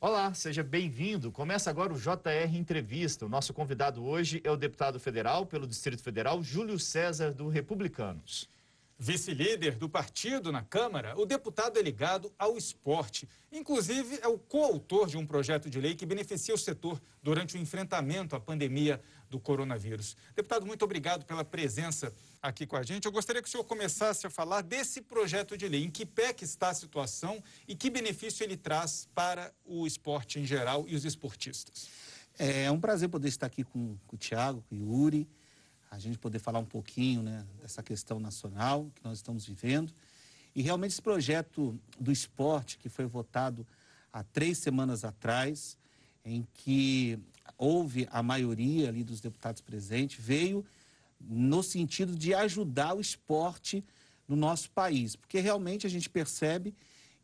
Olá, seja bem-vindo. Começa agora o JR Entrevista. O nosso convidado hoje é o deputado federal pelo Distrito Federal, Júlio César, do Republicanos. Vice-líder do partido na Câmara, o deputado é ligado ao esporte. Inclusive, é o coautor de um projeto de lei que beneficia o setor durante o enfrentamento à pandemia do coronavírus. Deputado, muito obrigado pela presença aqui com a gente. Eu gostaria que o senhor começasse a falar desse projeto de lei. Em que pé que está a situação e que benefício ele traz para o esporte em geral e os esportistas? É um prazer poder estar aqui com, com o Tiago, com o Yuri a gente poder falar um pouquinho né, dessa questão nacional que nós estamos vivendo. E realmente esse projeto do esporte, que foi votado há três semanas atrás, em que houve a maioria ali dos deputados presentes, veio no sentido de ajudar o esporte no nosso país, porque realmente a gente percebe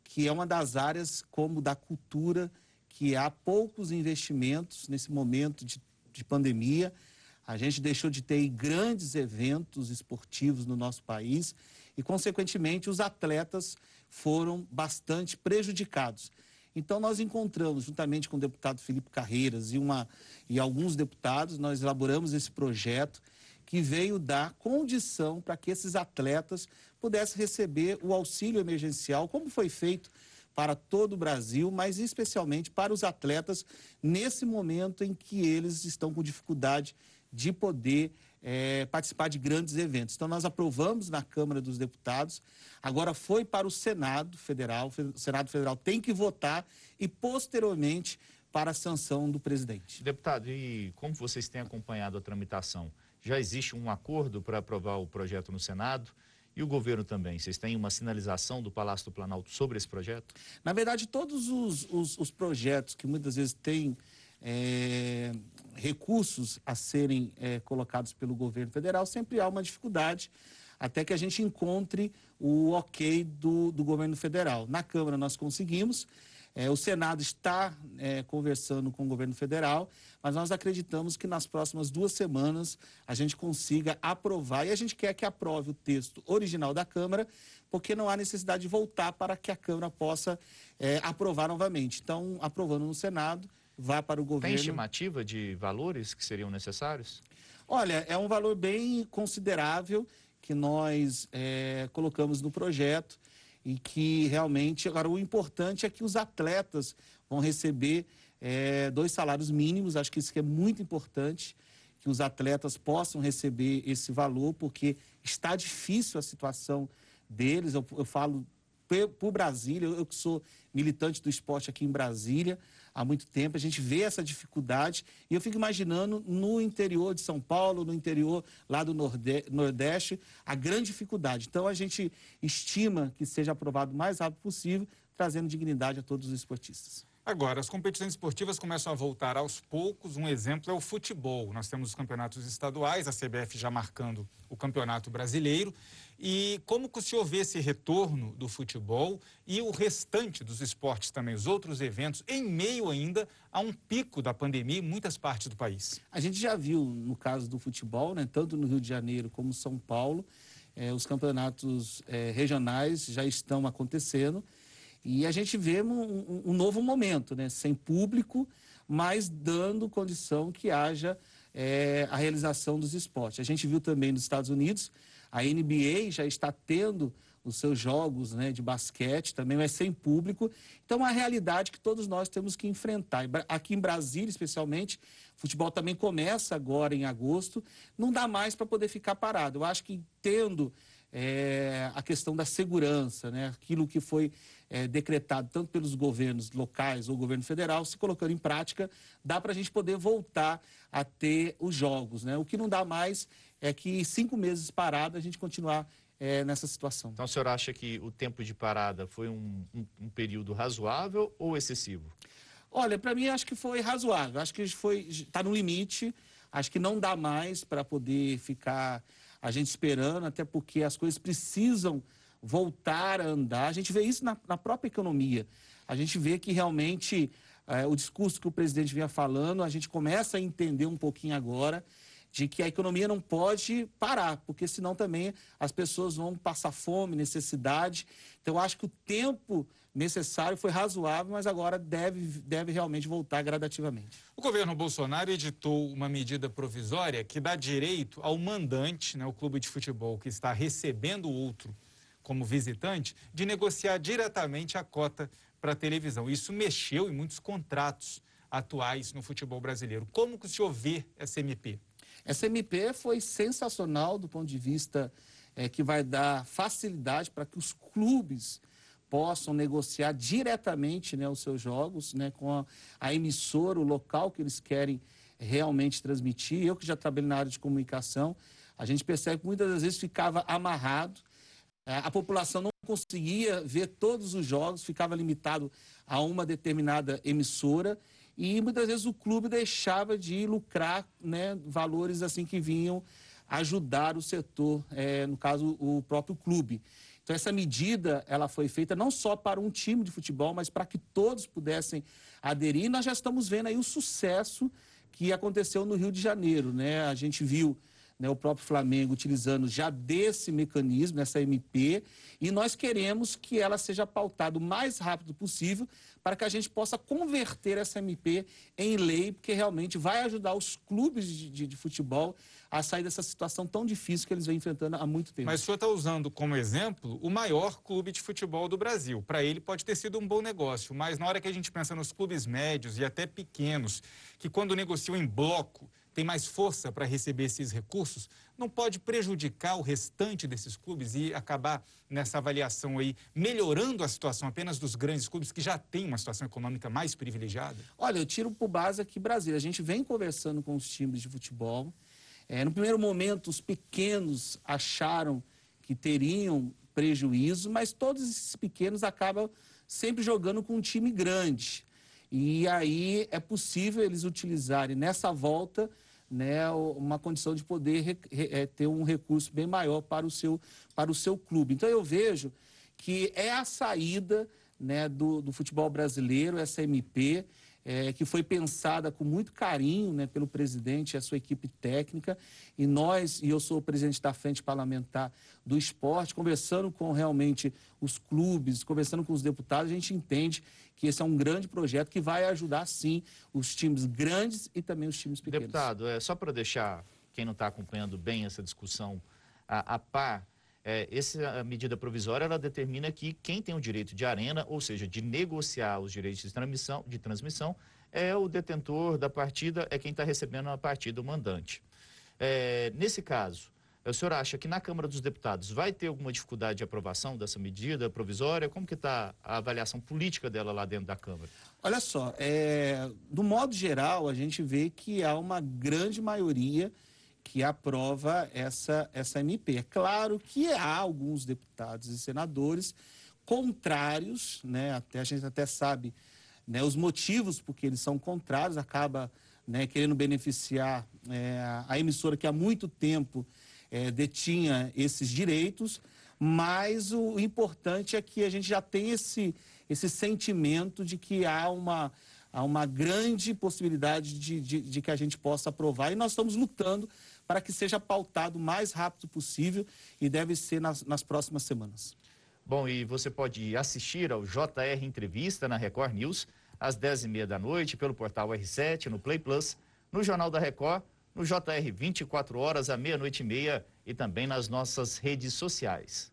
que é uma das áreas como da cultura que há poucos investimentos nesse momento de, de pandemia a gente deixou de ter grandes eventos esportivos no nosso país e, consequentemente, os atletas foram bastante prejudicados. Então, nós encontramos, juntamente com o deputado Felipe Carreiras e, uma, e alguns deputados, nós elaboramos esse projeto que veio dar condição para que esses atletas pudessem receber o auxílio emergencial, como foi feito para todo o Brasil, mas especialmente para os atletas nesse momento em que eles estão com dificuldade de poder é, participar de grandes eventos. Então, nós aprovamos na Câmara dos Deputados, agora foi para o Senado Federal, o Senado Federal tem que votar e, posteriormente, para a sanção do presidente. Deputado, e como vocês têm acompanhado a tramitação? Já existe um acordo para aprovar o projeto no Senado? E o governo também? Vocês têm uma sinalização do Palácio do Planalto sobre esse projeto? Na verdade, todos os, os, os projetos que muitas vezes têm é, recursos a serem é, colocados pelo governo federal, sempre há uma dificuldade até que a gente encontre o ok do, do governo federal. Na Câmara nós conseguimos, é, o Senado está é, conversando com o governo federal, mas nós acreditamos que nas próximas duas semanas a gente consiga aprovar e a gente quer que aprove o texto original da Câmara, porque não há necessidade de voltar para que a Câmara possa é, aprovar novamente. Então, aprovando no Senado, vá para o governo. Tem estimativa de valores que seriam necessários? Olha, é um valor bem considerável que nós é, colocamos no projeto e que realmente. Agora, o importante é que os atletas vão receber é, dois salários mínimos, acho que isso que é muito importante, que os atletas possam receber esse valor, porque está difícil a situação deles. Eu, eu falo por Brasília, eu, eu que sou militante do esporte aqui em Brasília, há muito tempo, a gente vê essa dificuldade e eu fico imaginando no interior de São Paulo, no interior lá do Nordeste, a grande dificuldade. Então a gente estima que seja aprovado o mais rápido possível, trazendo dignidade a todos os esportistas. Agora, as competições esportivas começam a voltar aos poucos. Um exemplo é o futebol. Nós temos os campeonatos estaduais, a CBF já marcando o campeonato brasileiro. E como que o senhor vê esse retorno do futebol e o restante dos esportes também, os outros eventos, em meio ainda a um pico da pandemia em muitas partes do país? A gente já viu, no caso do futebol, né, tanto no Rio de Janeiro como São Paulo, eh, os campeonatos eh, regionais já estão acontecendo. E a gente vê um, um, novo momento, né? sem público, mas dando condição que haja é, a realização dos esportes. A gente viu também nos Estados Unidos, a NBA já está tendo os seus jogos né, de basquete, também mas sem público. Então, é uma realidade que todos nós temos que enfrentar. Aqui em Brasília, especialmente, o futebol também começa agora em agosto, não dá mais para poder ficar parado. Eu acho que tendo é, a questão da segurança, né? aquilo que foi é, decretado tanto pelos governos locais ou governo federal, se colocando em prática, dá para a gente poder voltar a ter os jogos. Né? O que não dá mais é que cinco meses parado a gente continuar é, nessa situação. Então, o senhor acha que o tempo de parada foi um, um, um período razoável ou excessivo? Olha, para mim acho que foi razoável. Acho que está no limite. Acho que não dá mais para poder ficar a gente esperando, até porque as coisas precisam voltar a andar. A gente vê isso na, na própria economia. A gente vê que realmente é, o discurso que o presidente vinha falando, a gente começa a entender um pouquinho agora de que a economia não pode parar, porque senão também as pessoas vão passar fome, necessidade. Então, acho que o tempo necessário foi razoável, mas agora deve, deve realmente voltar gradativamente. O governo Bolsonaro editou uma medida provisória que dá direito ao mandante, né, o clube de futebol que está recebendo outro como visitante, de negociar diretamente a cota para a televisão. Isso mexeu em muitos contratos atuais no futebol brasileiro. Como que o senhor vê essa MP? Essa MP foi sensacional do ponto de vista é, que vai dar facilidade para que os clubes possam negociar diretamente né, os seus jogos né, com a, a, emissora, o local que eles querem realmente transmitir. Eu que já trabalhei na área de comunicação, a gente percebe que muitas das vezes ficava amarrado, é, a população não conseguia ver todos os jogos, ficava limitado a uma determinada emissora e muitas vezes o clube deixava de lucrar né, valores assim que vinham ajudar o setor, é, no caso o próprio clube. Então essa medida ela foi feita não só para um time de futebol, mas para que todos pudessem aderir. E nós já estamos vendo aí o sucesso que aconteceu no Rio de Janeiro, né? A gente viu né, o próprio Flamengo utilizando já desse mecanismo, essa MP, e nós queremos que ela seja pautada o mais rápido possível para que a gente possa converter essa MP em lei, porque realmente vai ajudar os clubes de, de, de futebol a sair dessa situação tão difícil que eles vêm enfrentando há muito tempo. Mas o senhor está usando como exemplo o maior clube de futebol do Brasil. Para ele pode ter sido um bom negócio, mas na hora que a gente pensa nos clubes médios e até pequenos, que quando negociam em bloco, tem mais força para receber esses recursos, não pode prejudicar o restante desses clubes e acabar nessa avaliação aí melhorando a situação apenas dos grandes clubes que já têm uma situação econômica mais privilegiada? Olha, eu tiro por base aqui Brasília. A gente vem conversando com os times de futebol. É, no primeiro momento, os pequenos acharam que teriam prejuízo, mas todos esses pequenos acabam sempre jogando com um time grande. E aí é possível eles utilizarem nessa volta né, uma condição de poder é, ter um recurso bem maior para o seu, para o seu clube. Então eu vejo que é a saída né, do, do futebol brasileiro, essa MP, é, que foi pensada com muito carinho né, pelo presidente e a sua equipe técnica. E nós, e eu sou o presidente da Frente Parlamentar do Esporte, conversando com realmente os clubes, conversando com os deputados, a gente entende que esse é um grande projeto que vai ajudar, sim, os times grandes e também os times pequenos. Deputado, é, só para deixar quem não está acompanhando bem essa discussão a, a par, é, essa medida provisória ela determina que quem tem o direito de arena, ou seja, de negociar os direitos de transmissão, de transmissão é o detentor da partida, é quem está recebendo a partida, o mandante. É, nesse caso, o senhor acha que na Câmara dos Deputados vai ter alguma dificuldade de aprovação dessa medida provisória? Como que está a avaliação política dela lá dentro da Câmara? Olha só, é, do modo geral, a gente vê que há uma grande maioria que aprova essa, essa MP. É claro que há alguns deputados e senadores contrários, né, até, a gente até sabe né, os motivos porque eles são contrários, acaba né, querendo beneficiar é, a emissora que há muito tempo é, detinha esses direitos, mas o importante é que a gente já tem esse, esse sentimento de que há uma, há uma grande possibilidade de, de, de que a gente possa aprovar. E nós estamos lutando para que seja pautado o mais rápido possível e deve ser nas, nas próximas semanas. Bom, e você pode assistir ao JR Entrevista na Record News às 10h30 da noite pelo portal R7, no Play Plus, no Jornal da Record no JR 24 horas à meia-noite e meia e também nas nossas redes sociais.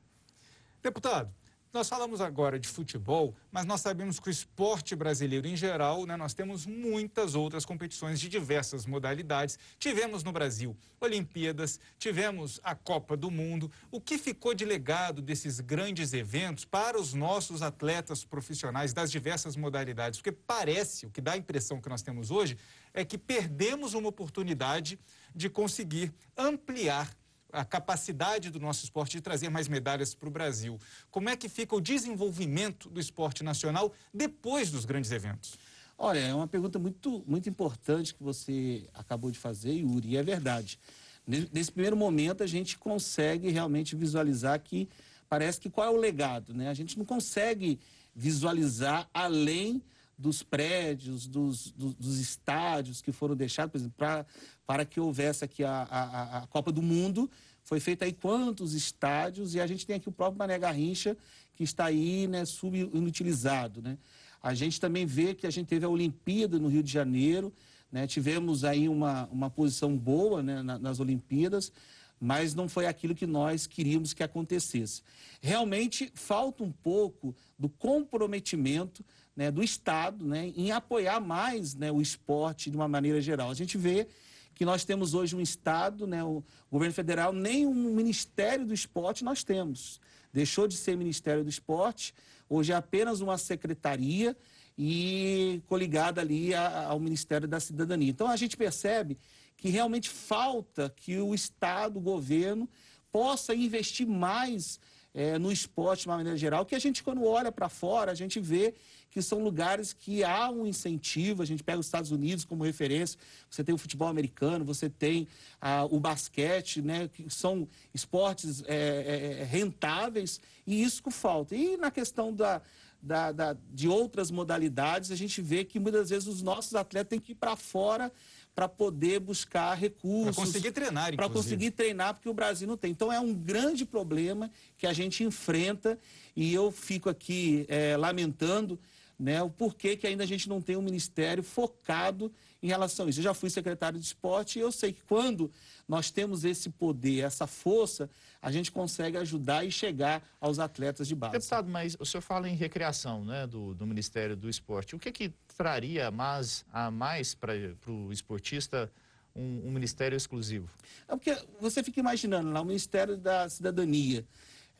Deputado, nós falamos agora de futebol, mas nós sabemos que o esporte brasileiro em geral, né, nós temos muitas outras competições de diversas modalidades. Tivemos no Brasil Olimpíadas, tivemos a Copa do Mundo. O que ficou de legado desses grandes eventos para os nossos atletas profissionais das diversas modalidades? Porque parece, o que dá a impressão que nós temos hoje, é que perdemos uma oportunidade de conseguir ampliar a capacidade do nosso esporte de trazer mais medalhas para o Brasil. Como é que fica o desenvolvimento do esporte nacional depois dos grandes eventos? Olha, é uma pergunta muito, muito importante que você acabou de fazer, Yuri, e é verdade. Nesse primeiro momento, a gente consegue realmente visualizar que parece que qual é o legado, né? A gente não consegue visualizar além dos prédios, dos, dos, dos estádios que foram deixados, por exemplo, pra, para que houvesse aqui a, a, a Copa do Mundo, foi feito aí quantos estádios, e a gente tem aqui o próprio Mané Garrincha, que está aí né, subinutilizado. Né? A gente também vê que a gente teve a Olimpíada no Rio de Janeiro, né? tivemos aí uma, uma posição boa né, nas Olimpíadas, mas não foi aquilo que nós queríamos que acontecesse. Realmente falta um pouco do comprometimento né, do Estado né, em apoiar mais né, o esporte de uma maneira geral. A gente vê que nós temos hoje um Estado, né, o governo federal, nem um Ministério do Esporte nós temos. Deixou de ser Ministério do Esporte, hoje é apenas uma secretaria e coligada ali ao Ministério da Cidadania. Então a gente percebe que realmente falta que o Estado, o governo, possa investir mais é, no esporte de uma maneira geral, que a gente, quando olha para fora, a gente vê que são lugares que há um incentivo. A gente pega os Estados Unidos como referência, você tem o futebol americano, você tem ah, o basquete, né, que são esportes é, é, é rentáveis, e isso que falta. E na questão da, da, da, de outras modalidades, a gente vê que muitas vezes os nossos atletas têm que ir para fora para poder buscar recursos. Para conseguir treinar, Para conseguir treinar, porque o Brasil não tem. Então é um grande problema que a gente enfrenta e eu fico aqui é, lamentando né, o porquê que ainda a gente não tem um ministério focado em relação a isso. Eu já fui secretário de esporte e eu sei que quando nós temos esse poder, essa força, a gente consegue ajudar e chegar aos atletas de base. Deputado, mas o senhor fala em recreação né, do, do Ministério do Esporte. O que, que traria mais, a mais para o esportista um, um, ministério exclusivo? É porque você fica imaginando lá o Ministério da Cidadania.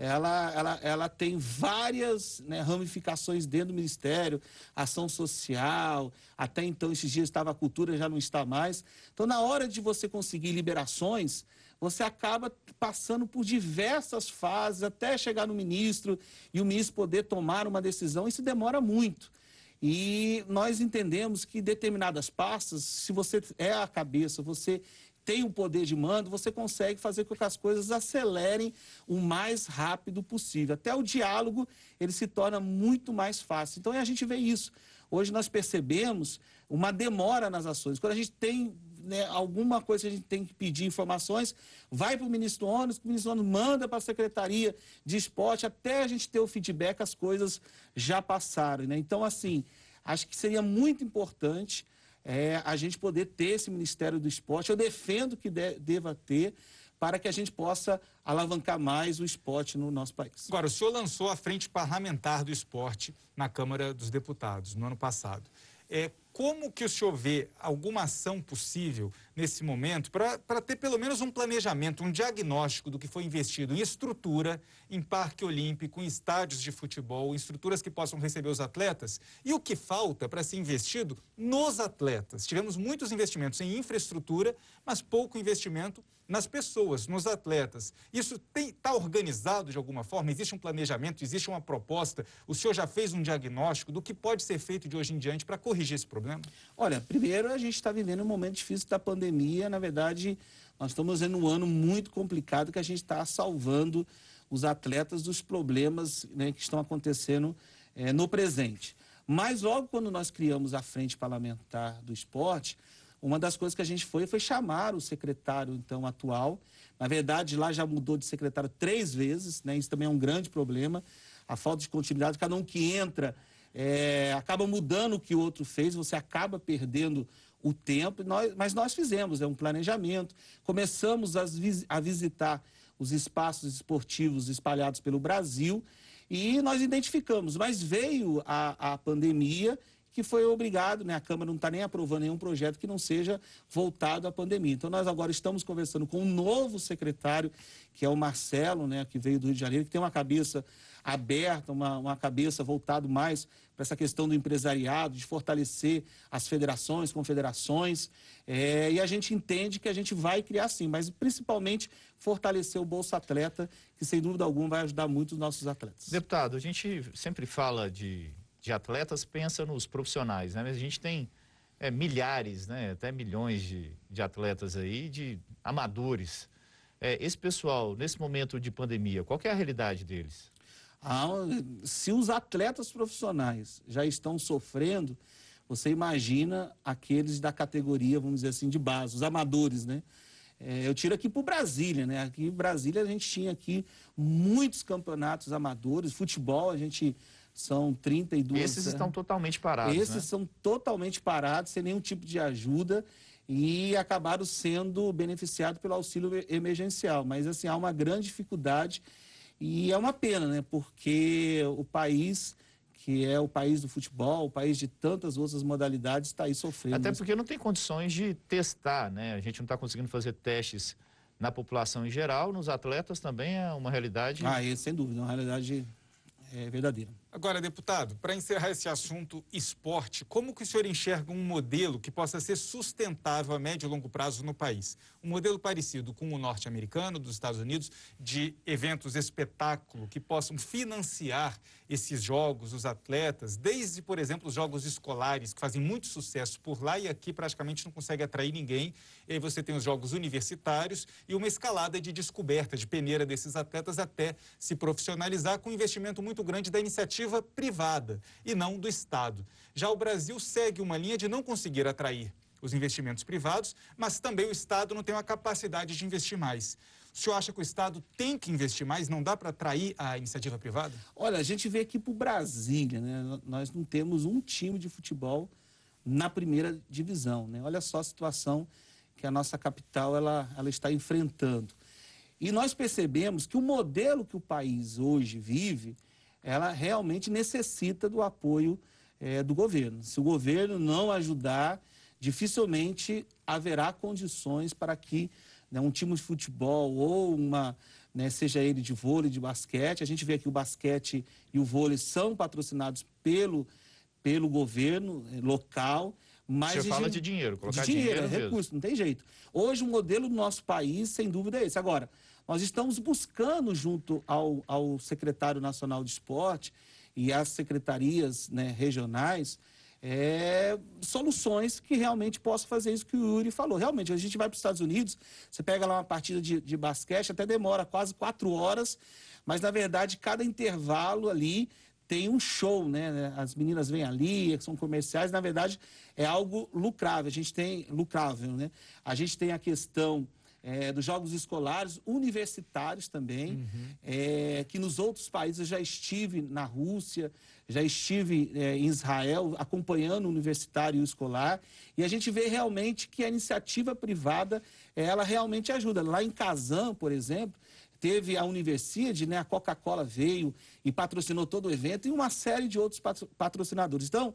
Ela, ela, ela tem várias né, ramificações dentro do Ministério, ação social, até então, esses dias estava a cultura, já não está mais. Então, na hora de você conseguir liberações, você acaba passando por diversas fases até chegar no ministro e o ministro poder tomar uma decisão. Isso demora muito. E nós entendemos que determinadas pastas, se você é a cabeça, você tem um poder de mando, você consegue fazer com que as coisas acelerem o mais rápido possível. Até o diálogo, ele se torna muito mais fácil. Então, a gente vê isso. Hoje nós percebemos uma demora nas ações. Quando a gente tem né, alguma coisa que a gente tem que pedir informações, vai para o ministro ONU, o ministro ONU manda para a Secretaria de Esporte, até a gente ter o feedback, as coisas já passaram. Né? Então, assim, acho que seria muito importante é, a gente poder ter esse Ministério do Esporte. Eu defendo que de, deva ter, para que a gente possa alavancar mais o esporte no nosso país. Agora, o senhor lançou a Frente Parlamentar do Esporte na Câmara dos Deputados no ano passado. É, como que o senhor vê alguma ação possível nesse momento para ter pelo menos um planejamento, um diagnóstico do que foi investido em estrutura, em parque olímpico, em estádios de futebol, em estruturas que possam receber os atletas e o que falta para ser investido nos atletas? Tivemos muitos investimentos em infraestrutura, mas pouco investimento nas pessoas, nos atletas. Isso está organizado de alguma forma? Existe um planejamento, existe uma proposta? O senhor já fez um diagnóstico do que pode ser feito de hoje em diante para corrigir esse problema? Olha, primeiro a gente está vivendo um momento difícil da pandemia. Na verdade, nós estamos vendo um ano muito complicado que a gente está salvando os atletas dos problemas né, que estão acontecendo é, no presente. Mas logo quando nós criamos a Frente Parlamentar do Esporte, uma das coisas que a gente foi foi chamar o secretário então atual. Na verdade, lá já mudou de secretário três vezes, né? Isso também é um grande problema. A falta de continuidade, cada um que entra é, acaba mudando o que o outro fez, você acaba perdendo o tempo. Nós, mas nós fizemos é um planejamento, começamos a, a visitar os espaços esportivos espalhados pelo Brasil e nós identificamos, mas veio a, a pandemia que foi obrigado, né? A Câmara não está nem aprovando nenhum projeto que não seja voltado à pandemia. Então, nós agora estamos conversando com um novo secretário, que é o Marcelo, né? Que veio do Rio de Janeiro, que tem uma cabeça aberta, uma, uma cabeça voltado mais para essa questão do empresariado, de fortalecer as federações, confederações. É, e a gente entende que a gente vai criar sim, mas principalmente fortalecer o Bolsa Atleta, que sem dúvida alguma vai ajudar muito os nossos atletas. Deputado, a gente sempre fala de de atletas pensa nos profissionais, né? Mas a gente tem é, milhares, né? Até milhões de, de atletas aí, de amadores. É, esse pessoal, nesse momento de pandemia, qual é a realidade deles? Se os atletas profissionais já estão sofrendo, você imagina aqueles da categoria, vamos dizer assim, de base, os amadores, né? É, eu tiro aqui para Brasília, né? Aqui em Brasília a gente tinha aqui muitos campeonatos amadores, futebol a gente são 32. Esses estão totalmente parados. Esses né? são totalmente parados, sem nenhum tipo de ajuda e acabaram sendo beneficiados pelo auxílio emergencial. Mas assim, há uma grande dificuldade e é uma pena, né? Porque o país que é o país do futebol, o país de tantas outras modalidades, está aí sofrendo. Até porque não tem condições de testar, né? A gente não está conseguindo fazer testes na população em geral, nos atletas também é uma realidade. Ah, é, sem dúvida, uma realidade é, verdadeira. Agora, deputado, para encerrar esse assunto esporte, como que o senhor enxerga um modelo que possa ser sustentável a médio e longo prazo no país? Um modelo parecido com o norte-americano, dos Estados Unidos, de eventos espetáculo que possam financiar esses jogos, os atletas, desde, por exemplo, os jogos escolares, que fazem muito sucesso por lá e aqui praticamente não consegue atrair ninguém. E aí você tem os jogos universitários e uma escalada de descoberta, de peneira desses atletas até se profissionalizar com um investimento muito grande da iniciativa privada e não do Estado. Já o Brasil segue uma linha de não conseguir atrair os investimentos privados, mas também o Estado não tem uma capacidade de investir mais. O senhor acha que o Estado tem que investir mais? Não dá para atrair a iniciativa privada? Olha, a gente vê aqui para o Brasília, né? Nós não temos um time de futebol na primeira divisão, né? Olha só a situação que a nossa capital ela, ela está enfrentando. E nós percebemos que o modelo que o país hoje vive, ela realmente necessita do apoio é, do governo. Se o governo não ajudar, dificilmente haverá condições para que né, um time de futebol ou uma, né, seja ele de vôlei, de basquete, a gente vê que o basquete e o vôlei são patrocinados pelo, pelo governo eh, local. Mas Você fala de dinheiro, colocar de dinheiro, dinheiro é recurso, não tem jeito. Hoje o modelo do nosso país, sem dúvida, é esse. Agora, nós estamos buscando, junto ao, ao secretário nacional de esporte e às secretarias né, regionais, é, soluções que realmente possam fazer isso que o Yuri falou. Realmente, a gente vai para os Estados Unidos, você pega lá uma partida de, de basquete, até demora quase quatro horas, mas na verdade cada intervalo ali tem um show, né? As meninas vêm ali, são comerciais, na verdade é algo lucrável. A gente tem lucrável, né? A gente tem a questão é, dos jogos escolares, universitários também, uhum. é, que nos outros países eu já estive na Rússia, já estive é, em Israel acompanhando o universitário e o escolar, e a gente vê realmente que a iniciativa privada, ela realmente ajuda. Lá em Kazan, por exemplo, teve a Universidade, né, a Coca-Cola veio e patrocinou todo o evento, e uma série de outros patrocinadores. Então,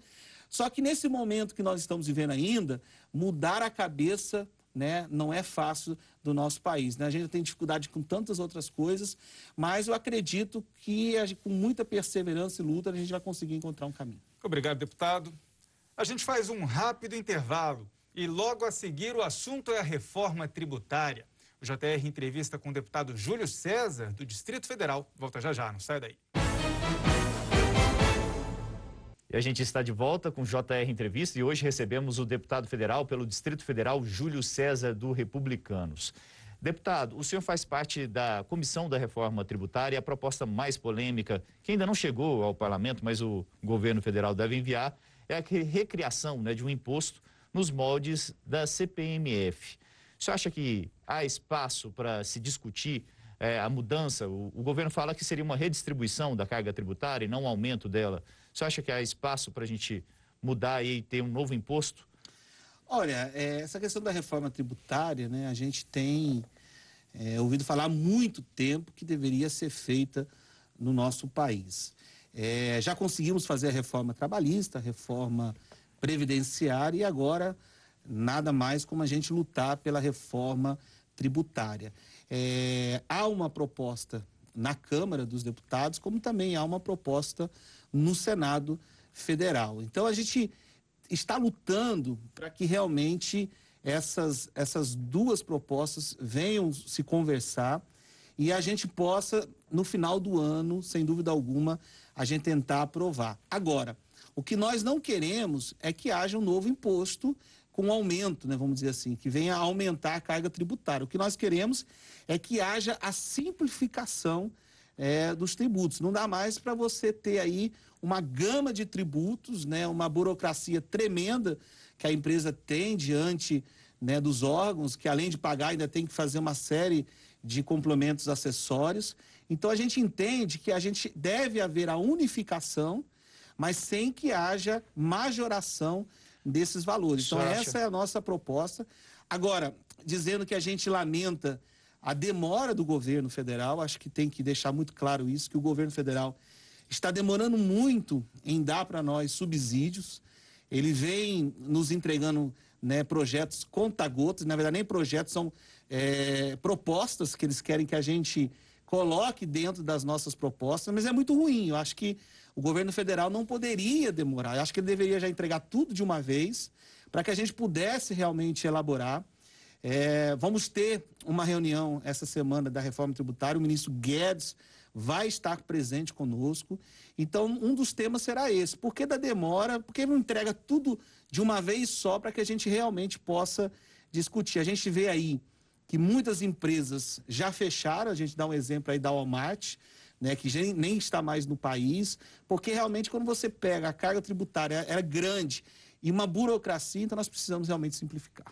só que nesse momento que nós estamos vivendo ainda, mudar a cabeça né, não é fácil do nosso país. Né? A gente tem dificuldade com tantas outras coisas, mas eu acredito que com muita perseverança e luta a gente vai conseguir encontrar um caminho. Obrigado, deputado. A gente faz um rápido intervalo e logo a seguir o assunto é a reforma tributária. O JR entrevista com o deputado Júlio César, do Distrito Federal. Volta já já, não sai daí. E a gente está de volta com JR Entrevista e hoje recebemos o deputado federal pelo Distrito Federal, Júlio César, do Republicanos. Deputado, o senhor faz parte da comissão da reforma tributária. A proposta mais polêmica, que ainda não chegou ao parlamento, mas o governo federal deve enviar, é a recriação né, de um imposto nos moldes da CPMF. O senhor acha que há espaço para se discutir é, a mudança? O, o governo fala que seria uma redistribuição da carga tributária e não um aumento dela. Você acha que há espaço para a gente mudar e ter um novo imposto? Olha, é, essa questão da reforma tributária, né, a gente tem é, ouvido falar há muito tempo que deveria ser feita no nosso país. É, já conseguimos fazer a reforma trabalhista, a reforma previdenciária e agora nada mais como a gente lutar pela reforma tributária. É, há uma proposta na Câmara dos Deputados, como também há uma proposta no Senado Federal. Então a gente está lutando para que realmente essas, essas duas propostas venham se conversar e a gente possa, no final do ano, sem dúvida alguma, a gente tentar aprovar. Agora, o que nós não queremos é que haja um novo imposto com aumento, né, vamos dizer assim, que venha a aumentar a carga tributária. O que nós queremos é que haja a simplificação é, dos tributos. Não dá mais para você ter aí uma gama de tributos, né, uma burocracia tremenda que a empresa tem diante né, dos órgãos, que além de pagar ainda tem que fazer uma série de complementos acessórios. Então a gente entende que a gente deve haver a unificação, mas sem que haja majoração desses valores. Então essa é a nossa proposta. Agora, dizendo que a gente lamenta a demora do governo federal, acho que tem que deixar muito claro isso, que o governo federal está demorando muito em dar para nós subsídios. Ele vem nos entregando né, projetos conta-gotas, na verdade nem projetos, são é, propostas que eles querem que a gente coloque dentro das nossas propostas, mas é muito ruim. Eu acho que o governo federal não poderia demorar. Eu acho que ele deveria já entregar tudo de uma vez para que a gente pudesse realmente elaborar. É, vamos ter uma reunião essa semana da reforma tributária. O ministro Guedes vai estar presente conosco. Então, um dos temas será esse. Por que da demora? Por que não entrega tudo de uma vez só para que a gente realmente possa discutir? A gente vê aí que muitas empresas já fecharam. A gente dá um exemplo aí da Walmart. Né, que nem está mais no país, porque realmente quando você pega a carga tributária é grande e uma burocracia, então nós precisamos realmente simplificar.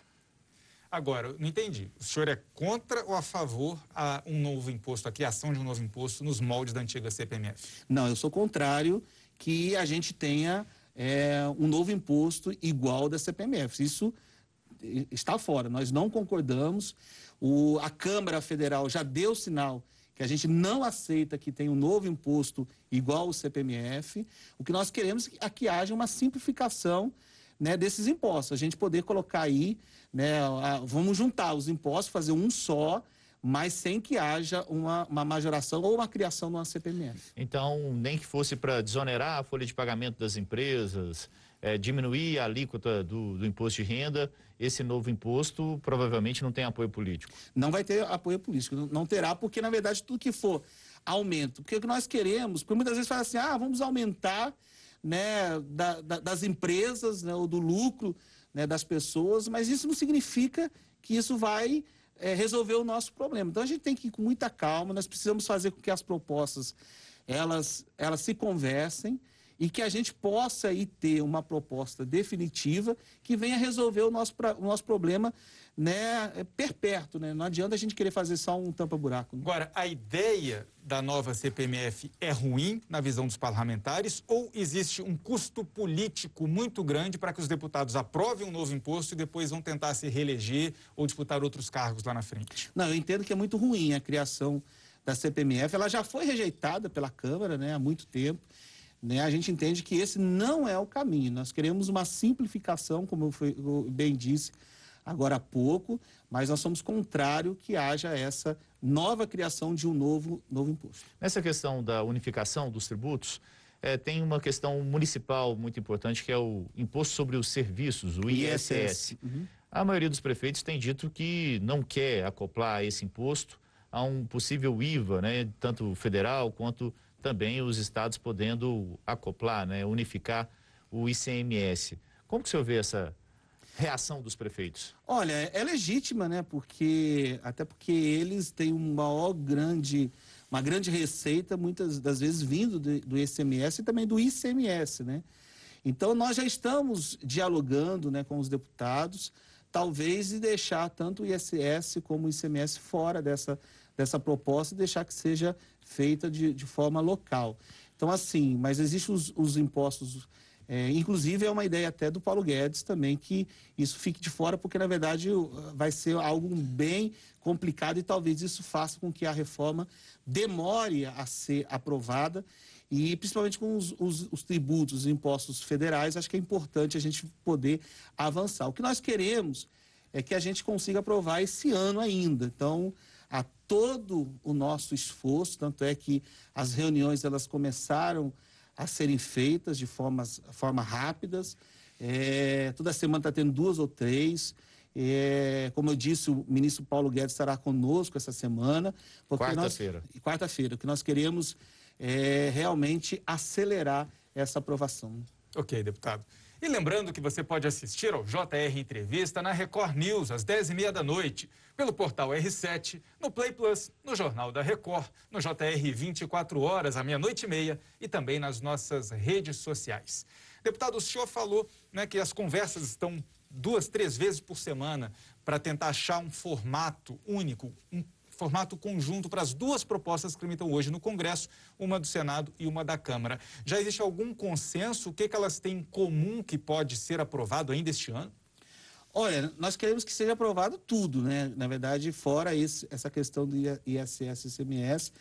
Agora, não entendi. O senhor é contra ou a favor a um novo imposto, a criação de um novo imposto nos moldes da antiga CPMF? Não, eu sou contrário que a gente tenha é, um novo imposto igual da CPMF. Isso está fora. Nós não concordamos. O, a Câmara Federal já deu sinal que a gente não aceita que tenha um novo imposto igual ao CPMF. O que nós queremos é que haja uma simplificação né, desses impostos. A gente poder colocar aí, né, a, vamos juntar os impostos, fazer um só, mas sem que haja uma, uma majoração ou uma criação de uma CPMF. Então, nem que fosse para desonerar a folha de pagamento das empresas, é, diminuir a alíquota do, do, imposto de renda, esse novo imposto provavelmente não tem apoio político. Não vai ter apoio político, não terá, porque na verdade tudo que for aumento, porque o que nós queremos, porque muitas vezes fala assim, ah, vamos aumentar né, da, da, das empresas, né, ou do lucro né, das pessoas, mas isso não significa que isso vai é, resolver o nosso problema. Então a gente tem que ir com muita calma, nós precisamos fazer com que as propostas elas, elas se conversem e que a gente possa aí ter uma proposta definitiva que venha resolver o nosso, o nosso problema né, é perpétuo. Né? Não adianta a gente querer fazer só um tampa-buraco. Né? Agora, a ideia da nova CPMF é ruim na visão dos parlamentares ou existe um custo político muito grande para que os deputados aprovem um novo imposto e depois vão tentar se reeleger ou disputar outros cargos lá na frente? Não, eu entendo que é muito ruim a criação da CPMF. Ela já foi rejeitada pela Câmara né, há muito tempo. Né? A gente entende que esse não é o caminho. Nós queremos uma simplificação, como eu bem disse, agora há pouco, mas nós somos contrário que haja essa nova criação de um novo, novo imposto. Nessa questão da unificação dos tributos, é, tem uma questão municipal muito importante que é o imposto sobre os serviços, o ISS. ISS. Uhum. A maioria dos prefeitos tem dito que não quer acoplar esse imposto a um possível IVA, né, tanto federal quanto também os estados podendo acoplar, né, unificar o ICMS. Como que o senhor vê essa reação dos prefeitos? Olha, é legítima, né? Porque até porque eles têm uma grande uma grande receita muitas das vezes vindo do, do ICMS e também do ICMS, né? Então nós já estamos dialogando, né, com os deputados, talvez e deixar tanto o ISS como o ICMS fora dessa dessa proposta e deixar que seja feita de, de forma local. Então assim, mas existem os, os impostos é, inclusive, é uma ideia até do Paulo Guedes também que isso fique de fora, porque na verdade vai ser algo bem complicado e talvez isso faça com que a reforma demore a ser aprovada. E principalmente com os, os, os tributos, os impostos federais, acho que é importante a gente poder avançar. O que nós queremos é que a gente consiga aprovar esse ano ainda. Então, a todo o nosso esforço, tanto é que as reuniões elas começaram a serem feitas de formas, forma rápidas. É, toda semana está tendo duas ou três. É, como eu disse, o ministro Paulo Guedes estará conosco essa semana. Quarta-feira. Quarta-feira, que nós queremos é realmente acelerar essa aprovação. Ok, deputado. E lembrando que você pode assistir ao JR Entrevista na Record News, às 10h30 da noite, pelo portal R7, no Play Plus, no Jornal da Record, no JR 24 horas, à meia-noite e meia, e também nas nossas redes sociais. Deputado, o senhor falou né, que as conversas estão duas, três vezes por semana para tentar achar um formato único, um formato conjunto para as duas propostas que tramitam hoje no Congresso, uma do Senado e uma da Câmara. Já existe algum consenso? O que, que elas têm em comum que pode ser aprovado ainda este ano? Olha, nós queremos que seja aprovado tudo, né? Na verdade, fora essa questão do ISS e ICMS,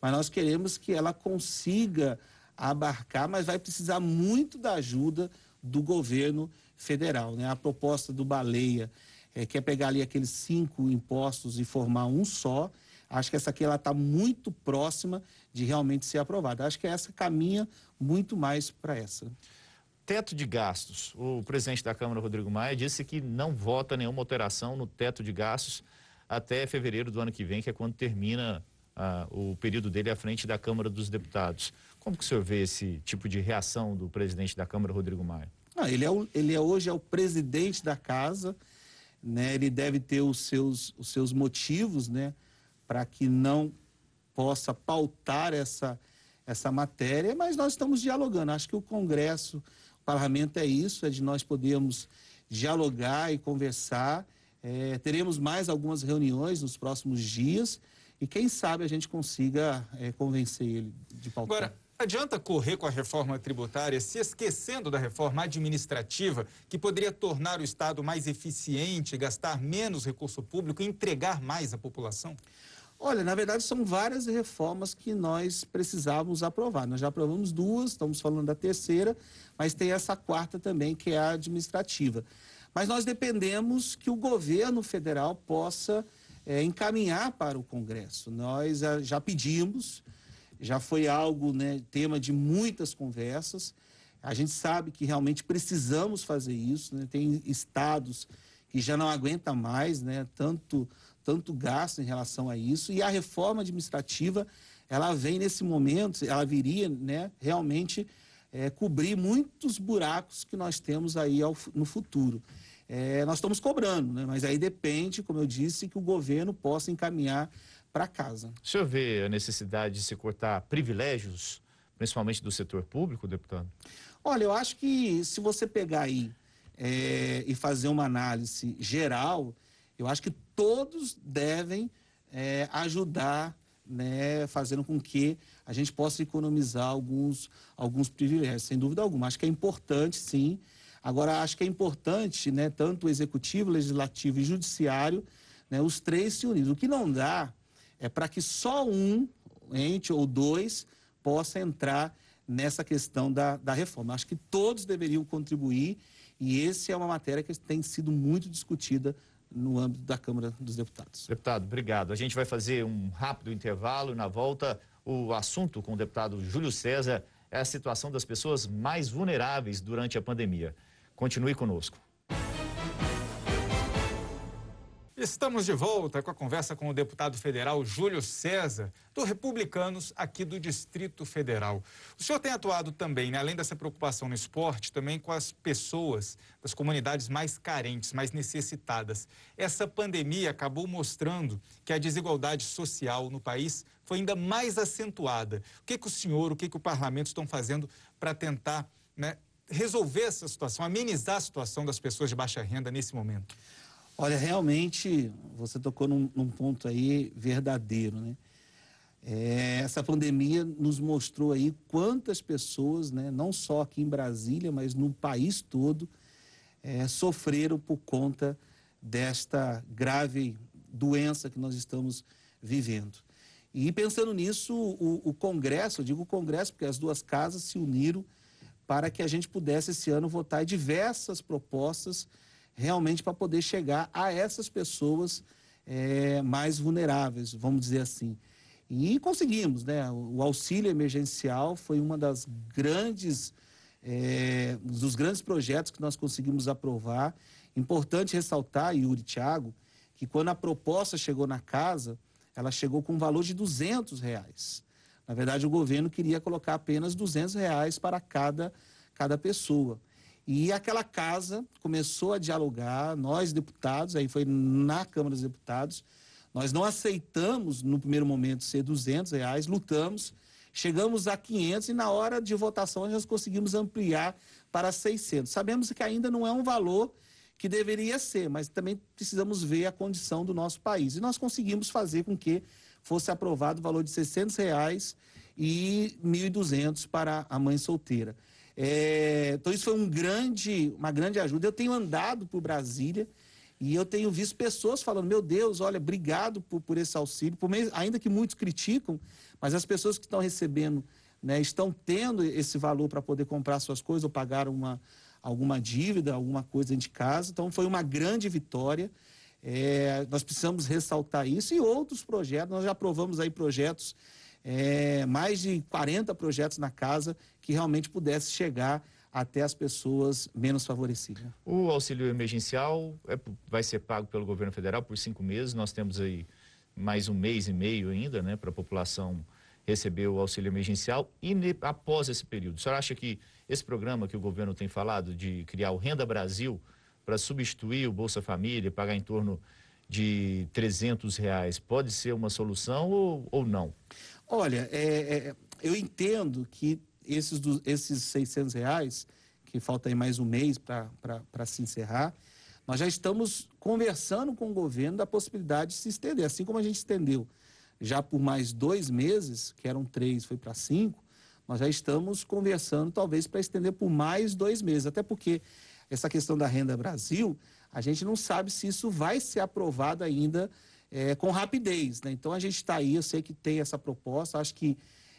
mas nós queremos que ela consiga abarcar, mas vai precisar muito da ajuda do governo federal, né? A proposta do Baleia é, quer pegar ali aqueles cinco impostos e formar um só. Acho que essa aqui ela está muito próxima de realmente ser aprovada. Acho que essa caminha muito mais para essa. Teto de gastos. O presidente da Câmara, Rodrigo Maia, disse que não vota nenhuma alteração no teto de gastos até fevereiro do ano que vem, que é quando termina ah, o período dele à frente da Câmara dos Deputados. Como que o senhor vê esse tipo de reação do presidente da Câmara, Rodrigo Maia? Ele, é o, ele é hoje é o presidente da casa, né, ele deve ter os seus, os seus motivos né, para que não possa pautar essa, essa matéria, mas nós estamos dialogando. Acho que o Congresso, Parlamento é isso, é de nós podermos dialogar e conversar. É, teremos mais algumas reuniões nos próximos dias e quem sabe a gente consiga é, convencer ele de pautar. Agora, Adianta correr com a reforma tributária se esquecendo da reforma administrativa, que poderia tornar o Estado mais eficiente, gastar menos recurso público e entregar mais à população? Olha, na verdade são várias reformas que nós precisávamos aprovar. Nós já aprovamos duas, estamos falando da terceira, mas tem essa quarta também, que é a administrativa. Mas nós dependemos que o governo federal possa é, encaminhar para o Congresso. Nós já pedimos já foi algo, né, tema de muitas conversas. A gente sabe que realmente precisamos fazer isso, né? Tem estados que já não aguentam mais, né, tanto tanto gasto em relação a isso. E a reforma administrativa, ela vem nesse momento, ela viria, né, realmente é, cobrir muitos buracos que nós temos aí ao, no futuro. É, nós estamos cobrando, né, mas aí depende, como eu disse, que o governo possa encaminhar para casa. O senhor vê a necessidade de se cortar privilégios, principalmente do setor público, deputado? Olha, eu acho que se você pegar aí é, e fazer uma análise geral, eu acho que todos devem é, ajudar, né, fazendo com que a gente possa economizar alguns, alguns privilégios, sem dúvida alguma. Acho que é importante, sim. Agora, acho que é importante, né, tanto o executivo, legislativo e judiciário, né, os três se unirem. O que não dá é para que só um ente ou dois possa entrar nessa questão da, da reforma. Acho que todos deveriam contribuir e essa é uma matéria que tem sido muito discutida no âmbito da Câmara dos Deputados. Deputado, obrigado. A gente vai fazer um rápido intervalo e na volta o assunto com o deputado Júlio César é a situação das pessoas mais vulneráveis durante a pandemia. Continue conosco. Estamos de volta com a conversa com o deputado federal Júlio César, do Republicanos, aqui do Distrito Federal. O senhor tem atuado também, né, além dessa preocupação no esporte, também com as pessoas das comunidades mais carentes, mais necessitadas. Essa pandemia acabou mostrando que a desigualdade social no país foi ainda mais acentuada. O que, que o senhor, o que, que o parlamento estão fazendo para tentar né, resolver essa situação, amenizar a situação das pessoas de baixa renda nesse momento? Olha, realmente você tocou num, num ponto aí verdadeiro, né? É, essa pandemia nos mostrou aí quantas pessoas, né, não só aqui em Brasília, mas no país todo, é, sofreram por conta desta grave doença que nós estamos vivendo. E pensando nisso, o, o Congresso, eu digo o Congresso porque as duas casas se uniram para que a gente pudesse esse ano votar diversas propostas realmente para poder chegar a essas pessoas é, mais vulneráveis, vamos dizer assim. E conseguimos, né? O auxílio emergencial foi uma das grandes, é, dos grandes projetos que nós conseguimos aprovar. Importante ressaltar, Yuri Thiago, que quando a proposta chegou na casa, ela chegou com um valor de 200 reais. Na verdade, o governo queria colocar apenas 200 reais para cada, cada pessoa. E aquela casa começou a dialogar, nós deputados, aí foi na Câmara dos Deputados, nós não aceitamos no primeiro momento ser 200 reais, lutamos, chegamos a 500 e na hora de votação nós conseguimos ampliar para 600. Sabemos que ainda não é um valor que deveria ser, mas também precisamos ver a condição do nosso país. E nós conseguimos fazer com que fosse aprovado o valor de 600 reais e 1.200 para a mãe solteira. É, então isso foi um grande, uma grande ajuda. Eu tenho andado por Brasília e eu tenho visto pessoas falando, meu Deus, olha, obrigado por, por esse auxílio, por meio, ainda que muitos criticam, mas as pessoas que estão recebendo, né, estão tendo esse valor para poder comprar suas coisas ou pagar uma, alguma dívida, alguma coisa de casa. Então foi uma grande vitória. É, nós precisamos ressaltar isso e outros projetos. Nós já aprovamos aí projetos, é, mais de 40 projetos na casa que realmente pudesse chegar até as pessoas menos favorecidas. O auxílio emergencial é, vai ser pago pelo governo federal por cinco meses. Nós temos aí mais um mês e meio ainda, né, para a população receber o auxílio emergencial. E após esse período, o senhor acha que esse programa que o governo tem falado de criar o Renda Brasil para substituir o Bolsa Família, pagar em torno de 300 reais, pode ser uma solução ou, ou não? Olha, é, é, eu entendo que esses, esses 600 reais, que falta aí mais um mês para se encerrar, nós já estamos conversando com o governo da possibilidade de se estender, assim como a gente estendeu já por mais dois meses, que eram três, foi para cinco, nós já estamos conversando talvez para estender por mais dois meses, até porque essa questão da renda Brasil, a gente não sabe se isso vai ser aprovado ainda é, com rapidez. Né? Então a gente está aí, eu sei que tem essa proposta, acho que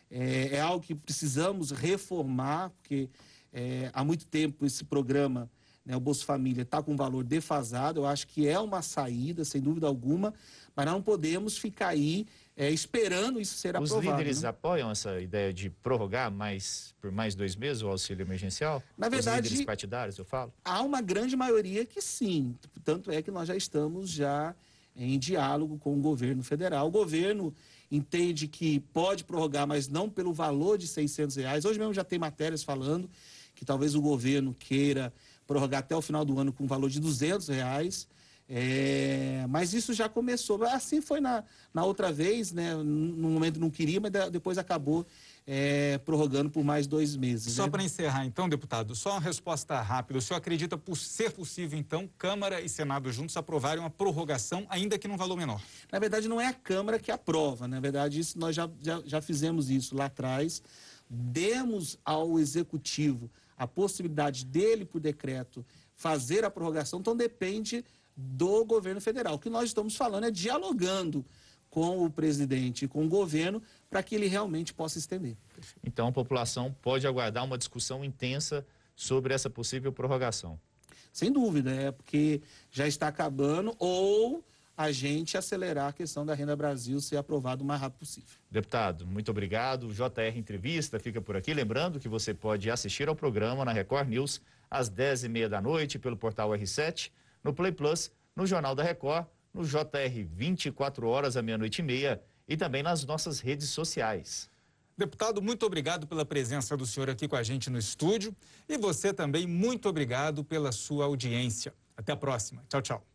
é, é algo que precisamos reformar, porque é, há muito tempo esse programa, né, o Bolsa Família, está com um valor defasado. Eu acho que é uma saída, sem dúvida alguma, mas não podemos ficar aí é, esperando isso ser Os aprovado. Os líderes né? apoiam essa ideia de prorrogar mais, por mais dois meses o auxílio emergencial? Na verdade, Os líderes partidários, eu falo? Há uma grande maioria que sim. Tanto é que nós já estamos já em diálogo com o governo federal. O governo entende que pode prorrogar, mas não pelo valor de 600 reais. Hoje mesmo já tem matérias falando que talvez o governo queira prorrogar até o final do ano com um valor de 200 reais. É, mas isso já começou. Assim foi na, na outra vez, né? No momento não queria, mas depois acabou é, prorrogando por mais dois meses. Só né? para encerrar, então, deputado, só uma resposta rápida. O senhor acredita por ser possível, então, Câmara e Senado juntos aprovarem uma prorrogação, ainda que num valor menor? Na verdade, não é a Câmara que aprova. Na verdade, isso nós já, já, já fizemos isso lá atrás. Demos ao Executivo a possibilidade dele, por decreto, fazer a prorrogação, então depende do governo federal. O que nós estamos falando é dialogando com o presidente e com o governo para que ele realmente possa estender. Então a população pode aguardar uma discussão intensa sobre essa possível prorrogação. Sem dúvida, é porque já está acabando ou a gente acelerar a questão da Renda Brasil ser aprovado o mais rápido possível. Deputado, muito obrigado. O JR Entrevista fica por aqui. Lembrando que você pode assistir ao programa na Record News às 10h30 da noite pelo portal R7, no Play Plus, no Jornal da Record, no JR 24 horas à meia-noite e meia e também nas nossas redes sociais. Deputado, muito obrigado pela presença do senhor aqui com a gente no estúdio e você também muito obrigado pela sua audiência. Até a próxima. Tchau, tchau.